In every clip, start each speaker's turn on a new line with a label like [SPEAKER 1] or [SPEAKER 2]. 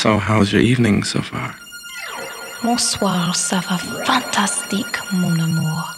[SPEAKER 1] So, how's your evening so far?
[SPEAKER 2] Bonsoir, ça va fantastique, mon amour.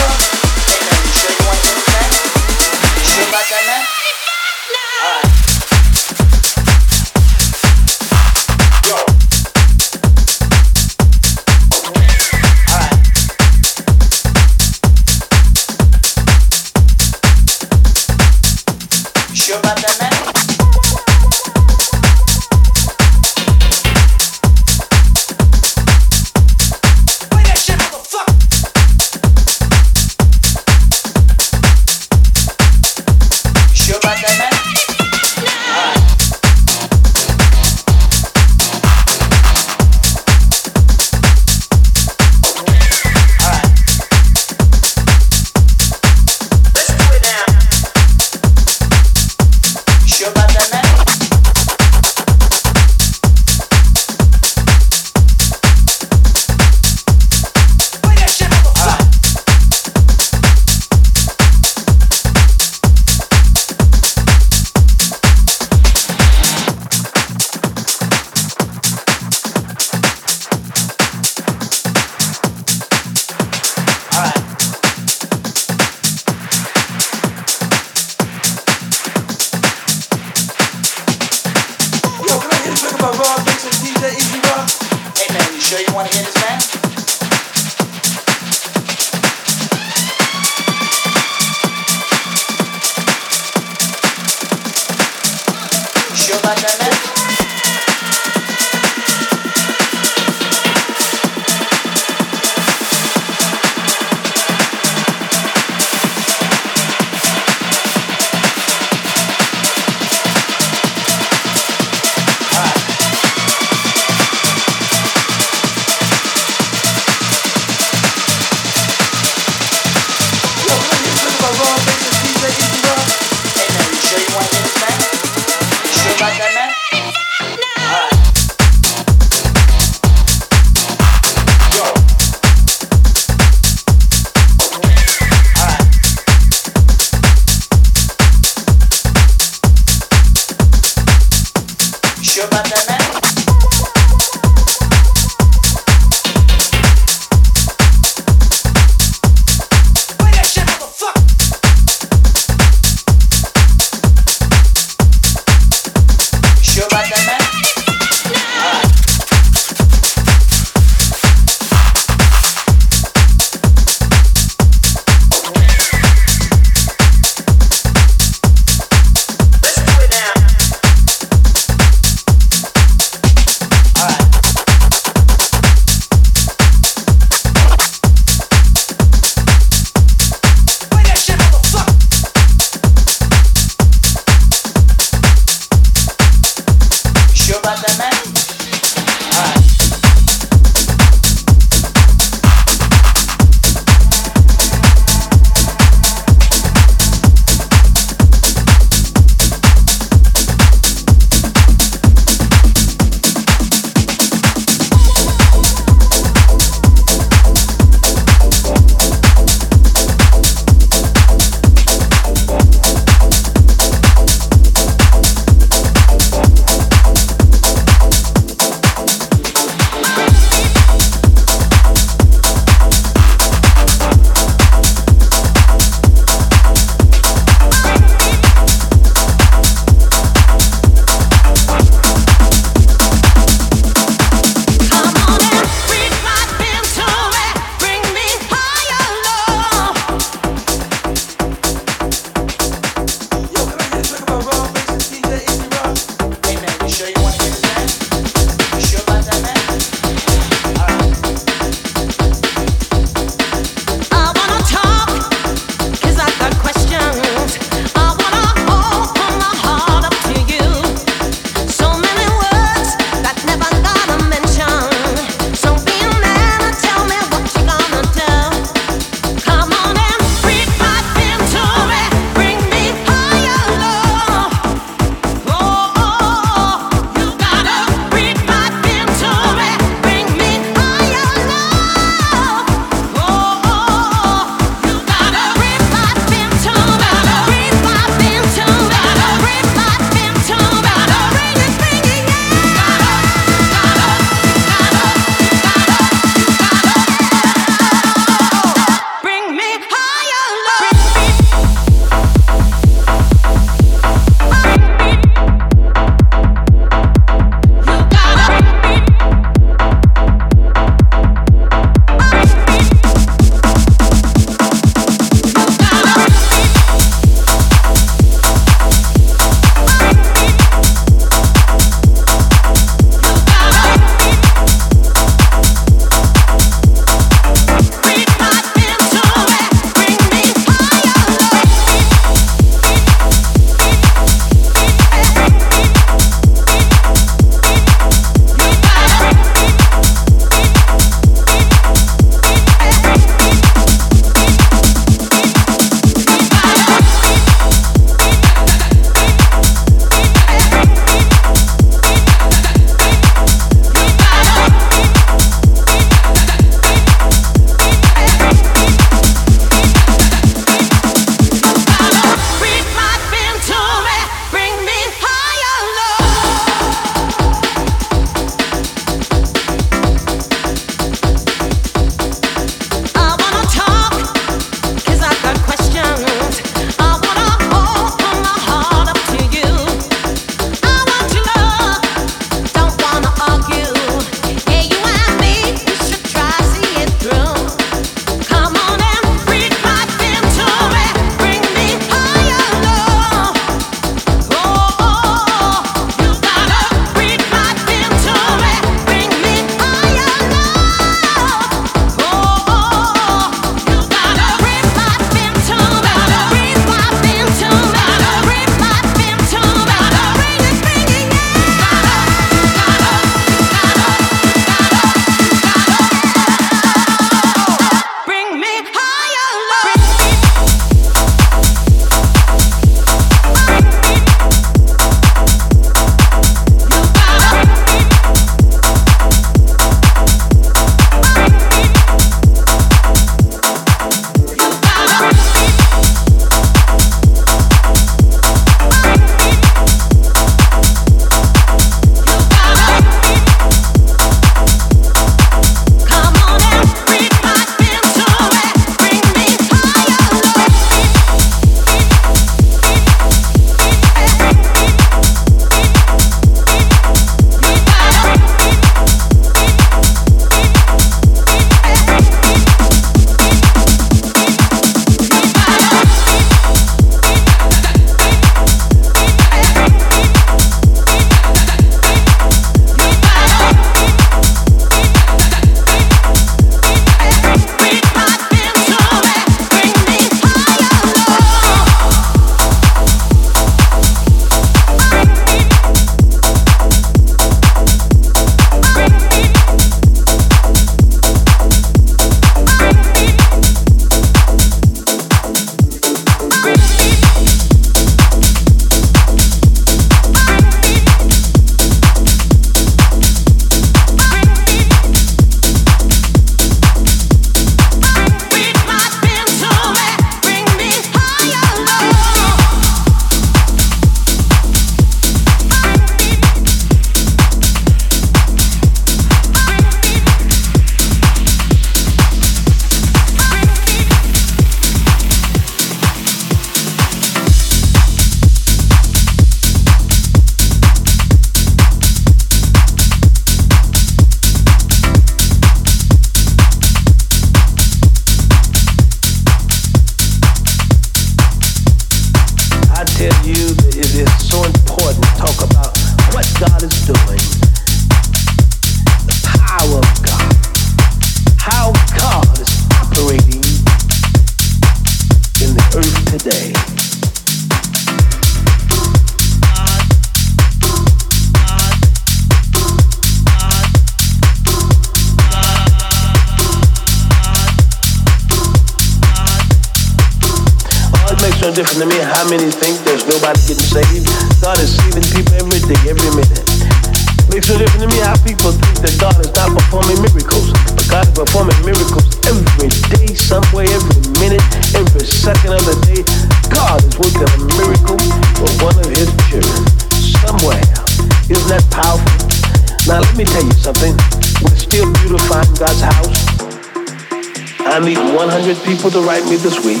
[SPEAKER 3] I need 100 people to write me this week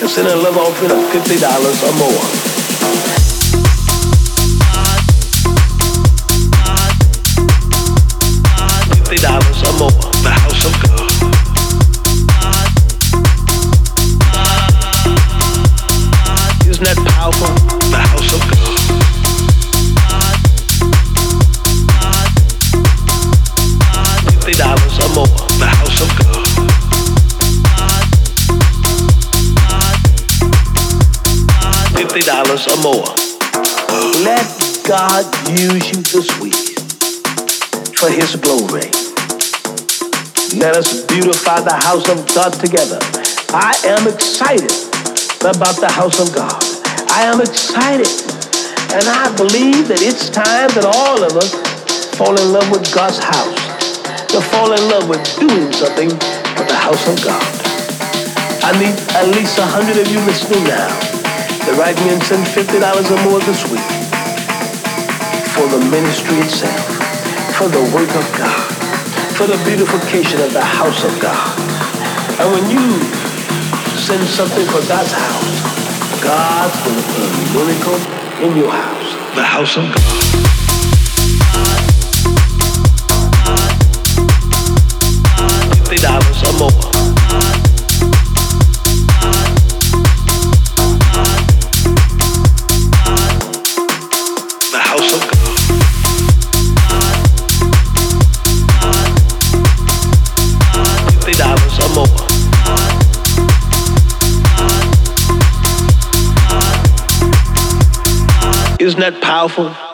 [SPEAKER 3] and send a love offering of $50 or more. Fifty dollars or more. Dollars or more. Let God use you this week for His glory. Let us beautify the house of God together. I am excited about the house of God. I am excited. And I believe that it's time that all of us fall in love with God's house. To fall in love with doing something for the house of God. I need at least a hundred of you listening now me and send $50 or more this week for the ministry itself, for the work of God, for the beautification of the house of God. And when you send something for God's house, God's going to put a miracle in your house, the house of God. Fifty dollars or more. Isn't that powerful?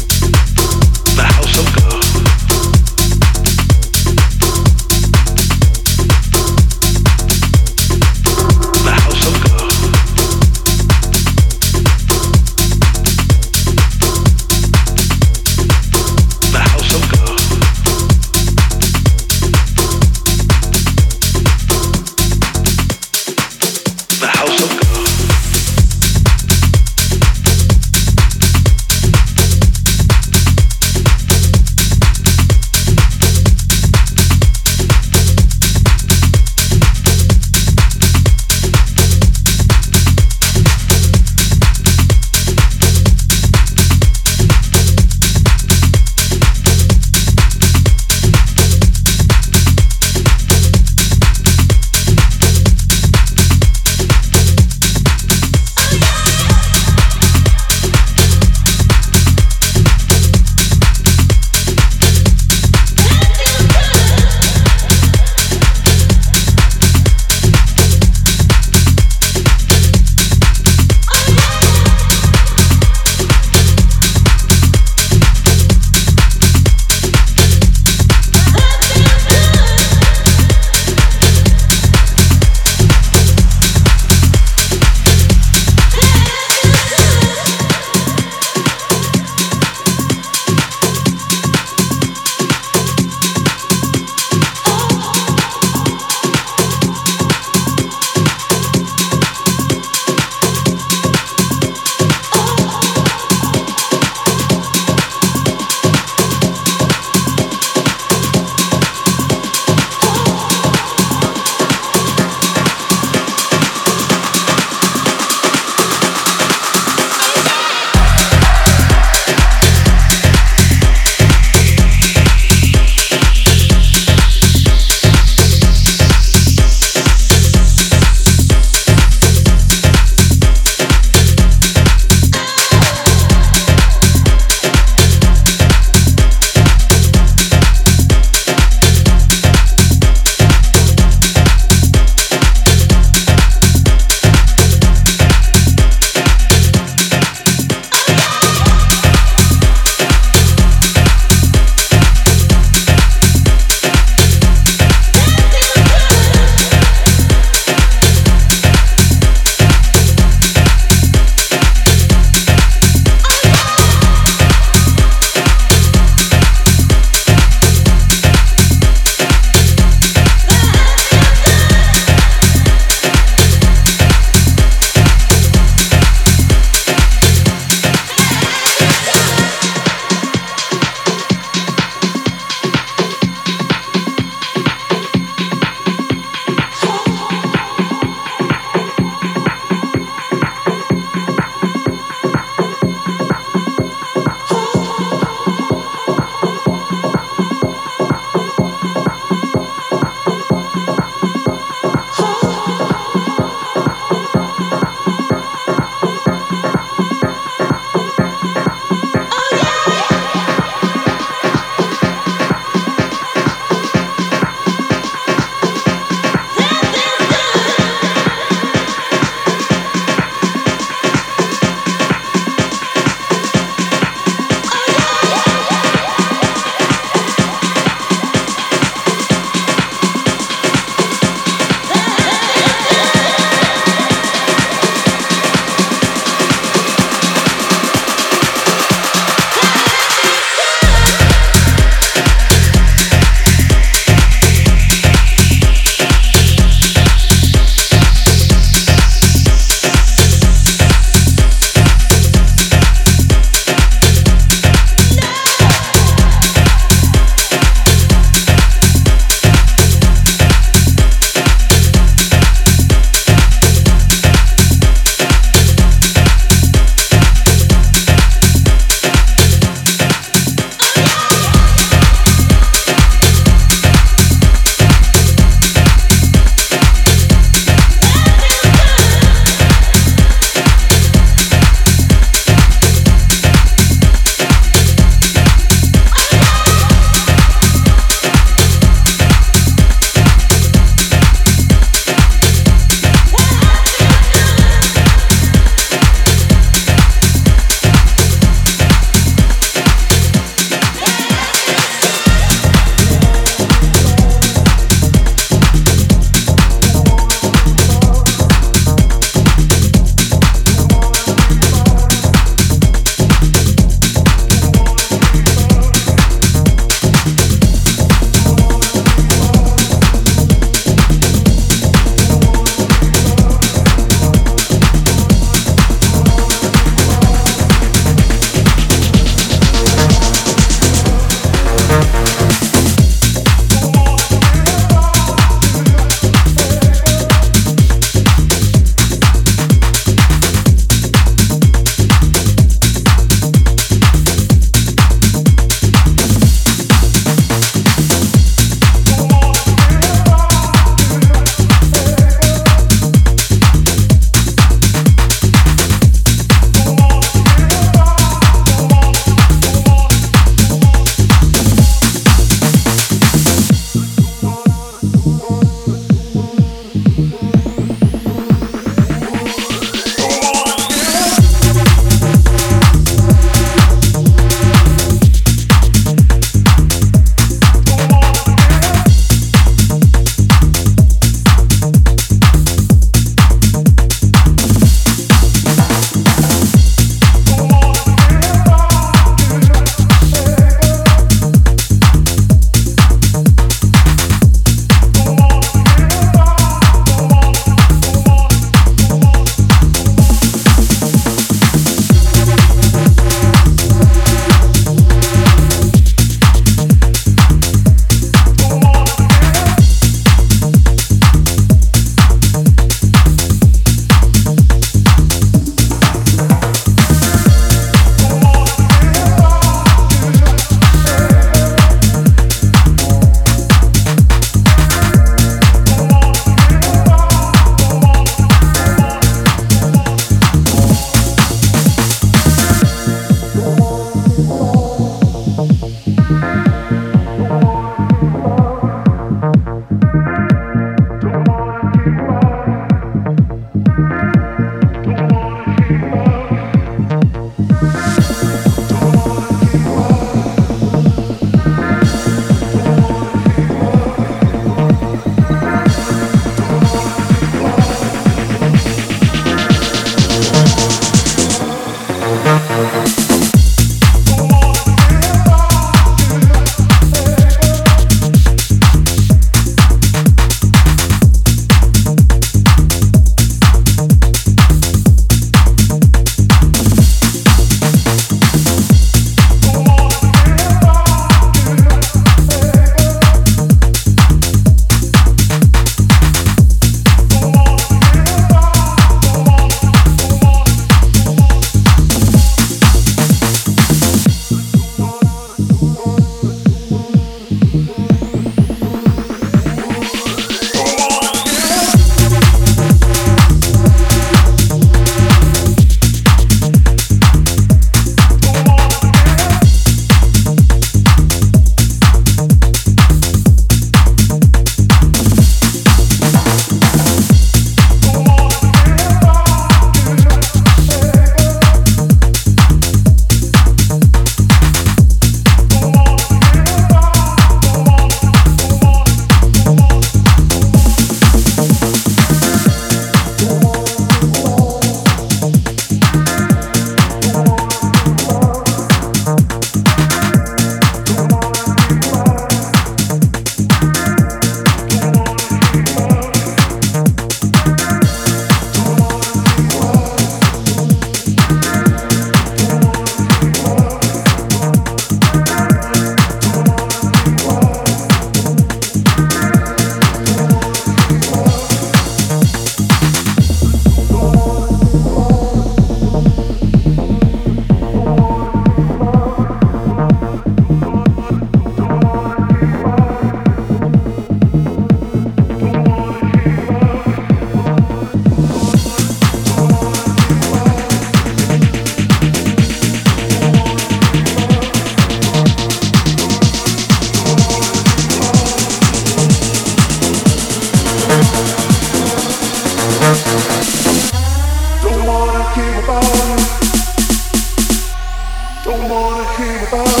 [SPEAKER 4] Oh.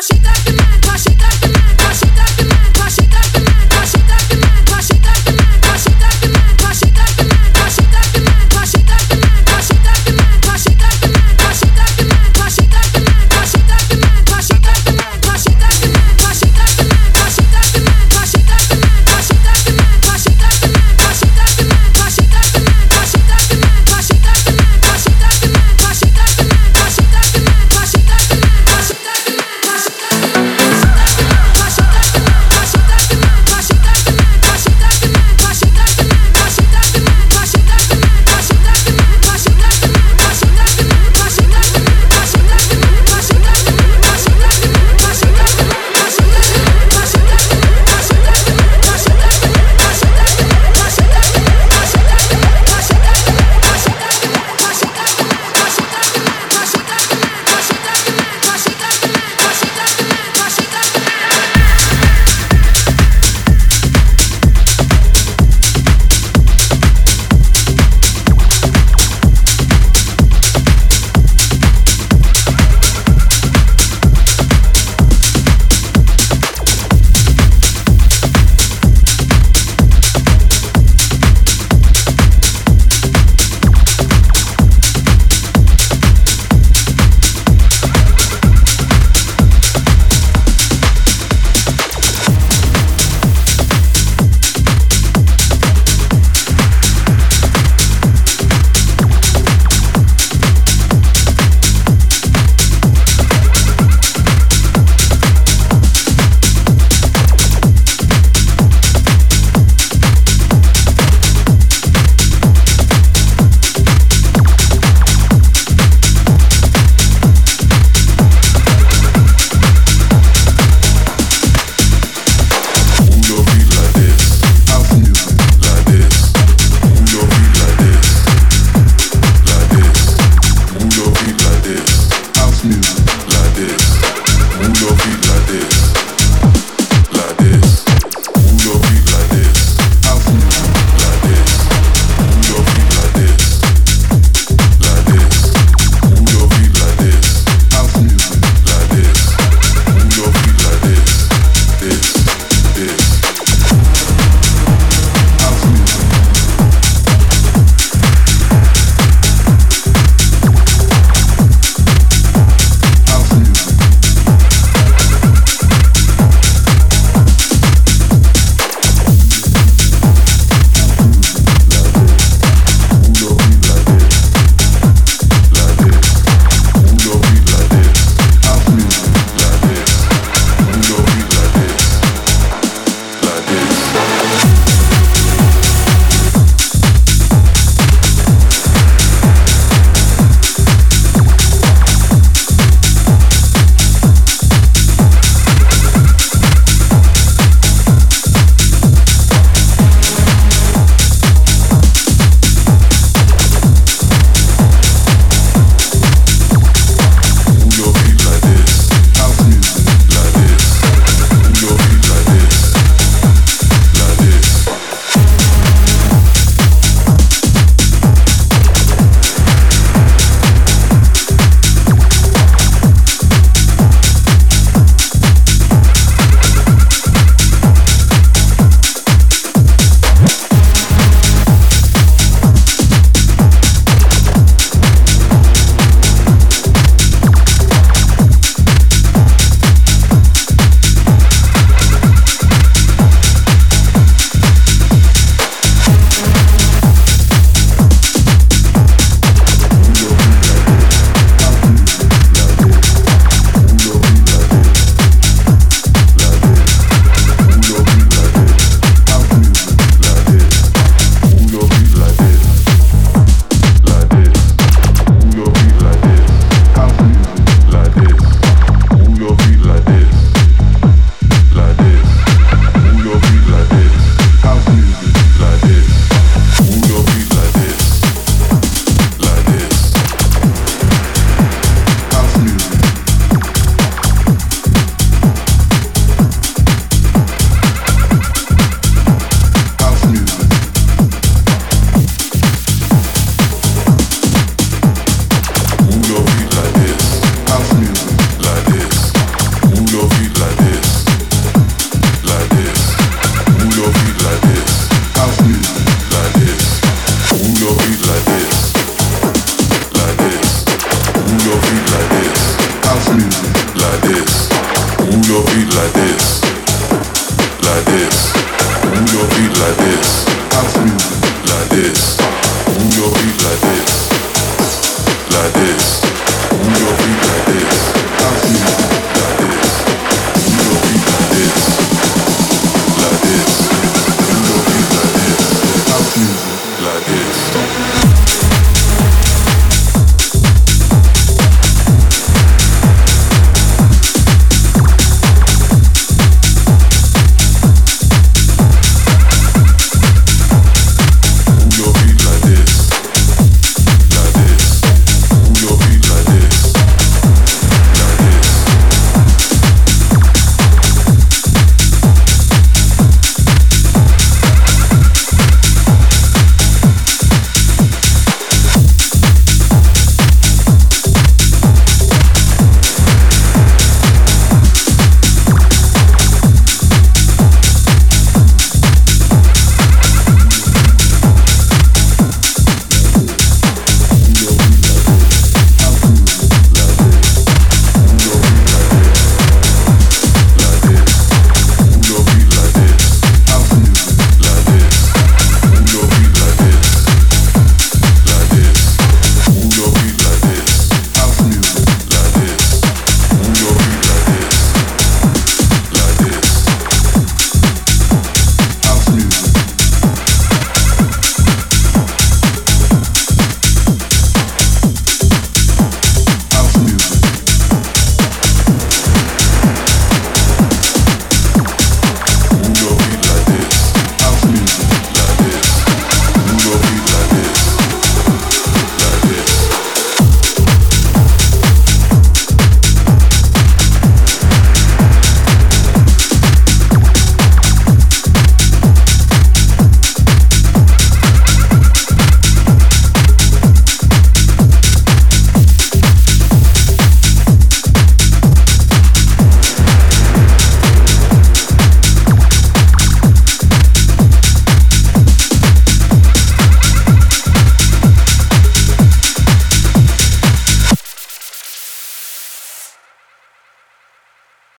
[SPEAKER 4] She got